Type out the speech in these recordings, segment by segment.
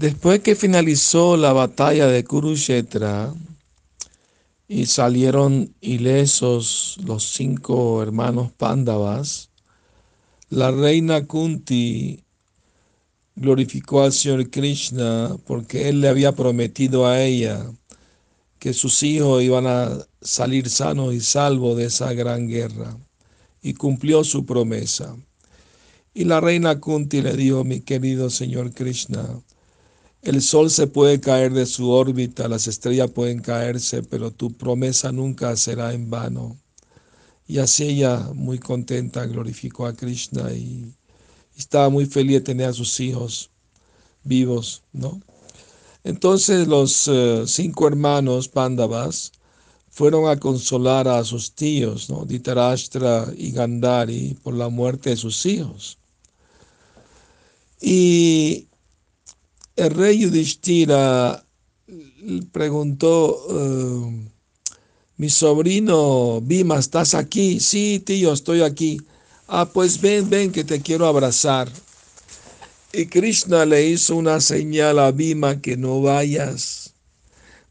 Después que finalizó la batalla de Kurukshetra y salieron ilesos los cinco hermanos Pándavas, la reina Kunti glorificó al Señor Krishna porque él le había prometido a ella que sus hijos iban a salir sanos y salvos de esa gran guerra y cumplió su promesa. Y la reina Kunti le dijo, mi querido Señor Krishna, el sol se puede caer de su órbita, las estrellas pueden caerse, pero tu promesa nunca será en vano. Y así ella, muy contenta, glorificó a Krishna y estaba muy feliz de tener a sus hijos vivos, ¿no? Entonces los eh, cinco hermanos Pandavas fueron a consolar a sus tíos, ¿no? Ditarashtra y Gandhari, por la muerte de sus hijos. Y el rey Yudhishthira preguntó, eh, mi sobrino Bima, ¿estás aquí? Sí, tío, estoy aquí. Ah, pues ven, ven, que te quiero abrazar. Y Krishna le hizo una señal a Bima que no vayas,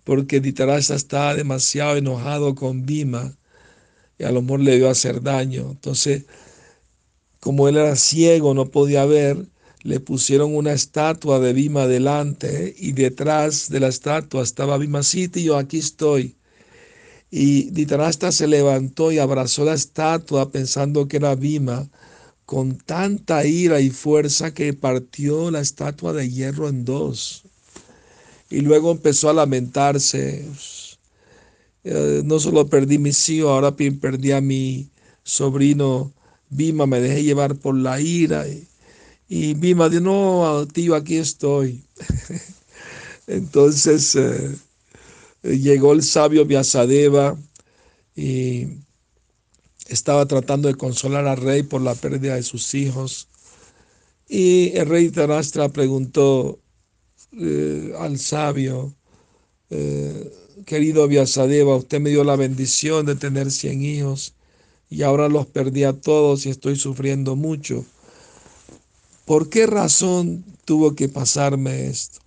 porque Dhritarashtra estaba demasiado enojado con Bima y a lo mejor le a hacer daño. Entonces, como él era ciego, no podía ver, le pusieron una estatua de Bima delante y detrás de la estatua estaba Bima, sí, tío, aquí estoy. Y Dhritarashtra se levantó y abrazó la estatua pensando que era Bima, con tanta ira y fuerza que partió la estatua de hierro en dos. Y luego empezó a lamentarse. Eh, no solo perdí mis hijos, ahora perdí a mi sobrino Bima, me dejé llevar por la ira. Y, y Bima dijo, no, tío, aquí estoy. Entonces eh, llegó el sabio Vyasadeva y estaba tratando de consolar al rey por la pérdida de sus hijos. Y el rey Tarastra preguntó eh, al sabio, eh, querido Vyasadeva, usted me dio la bendición de tener 100 hijos y ahora los perdí a todos y estoy sufriendo mucho. ¿Por qué razón tuvo que pasarme esto?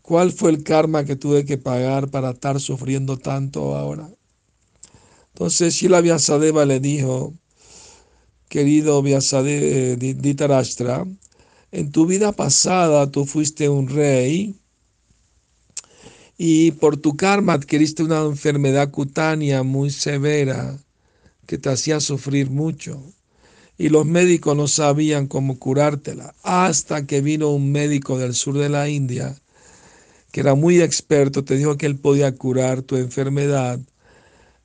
¿Cuál fue el karma que tuve que pagar para estar sufriendo tanto ahora? Entonces Shila Vyasadeva le dijo, querido Vyasadeva Ditarashtra, en tu vida pasada tú fuiste un rey y por tu karma adquiriste una enfermedad cutánea muy severa que te hacía sufrir mucho y los médicos no sabían cómo curártela, hasta que vino un médico del sur de la India, que era muy experto, te dijo que él podía curar tu enfermedad,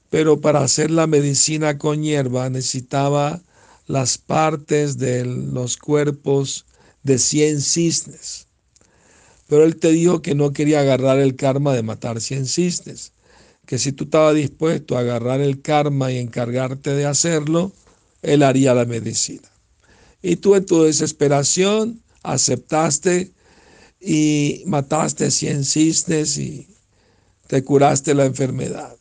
pero para hacer la medicina con hierba necesitaba las partes de los cuerpos de 100 cisnes. Pero él te dijo que no quería agarrar el karma de matar 100 cisnes, que si tú estabas dispuesto a agarrar el karma y encargarte de hacerlo, él haría la medicina. Y tú en tu desesperación aceptaste y mataste 100 cisnes y te curaste la enfermedad.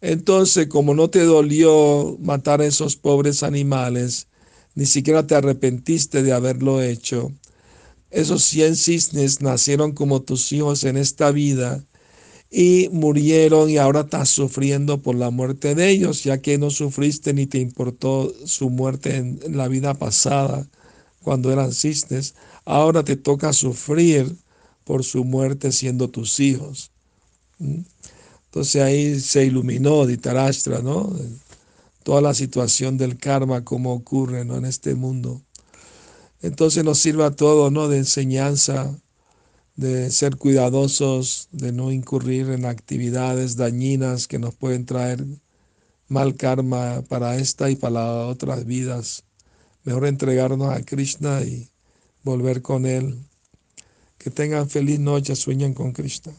Entonces, como no te dolió matar a esos pobres animales, ni siquiera te arrepentiste de haberlo hecho, esos 100 cisnes nacieron como tus hijos en esta vida y murieron y ahora estás sufriendo por la muerte de ellos, ya que no sufriste ni te importó su muerte en, la vida pasada cuando eran cisnes, ahora te toca sufrir por su muerte siendo tus hijos. ¿Mm? Entonces ahí se iluminó Ditarashtra, ¿no? Toda la situación del karma, cómo ocurre ¿no? en este mundo. Entonces nos sirve a todos, ¿no? De enseñanza de ser cuidadosos, de no incurrir en actividades dañinas que nos pueden traer mal karma para esta y para otras vidas. Mejor entregarnos a Krishna y volver con Él. Que tengan feliz noche, sueñen con Krishna.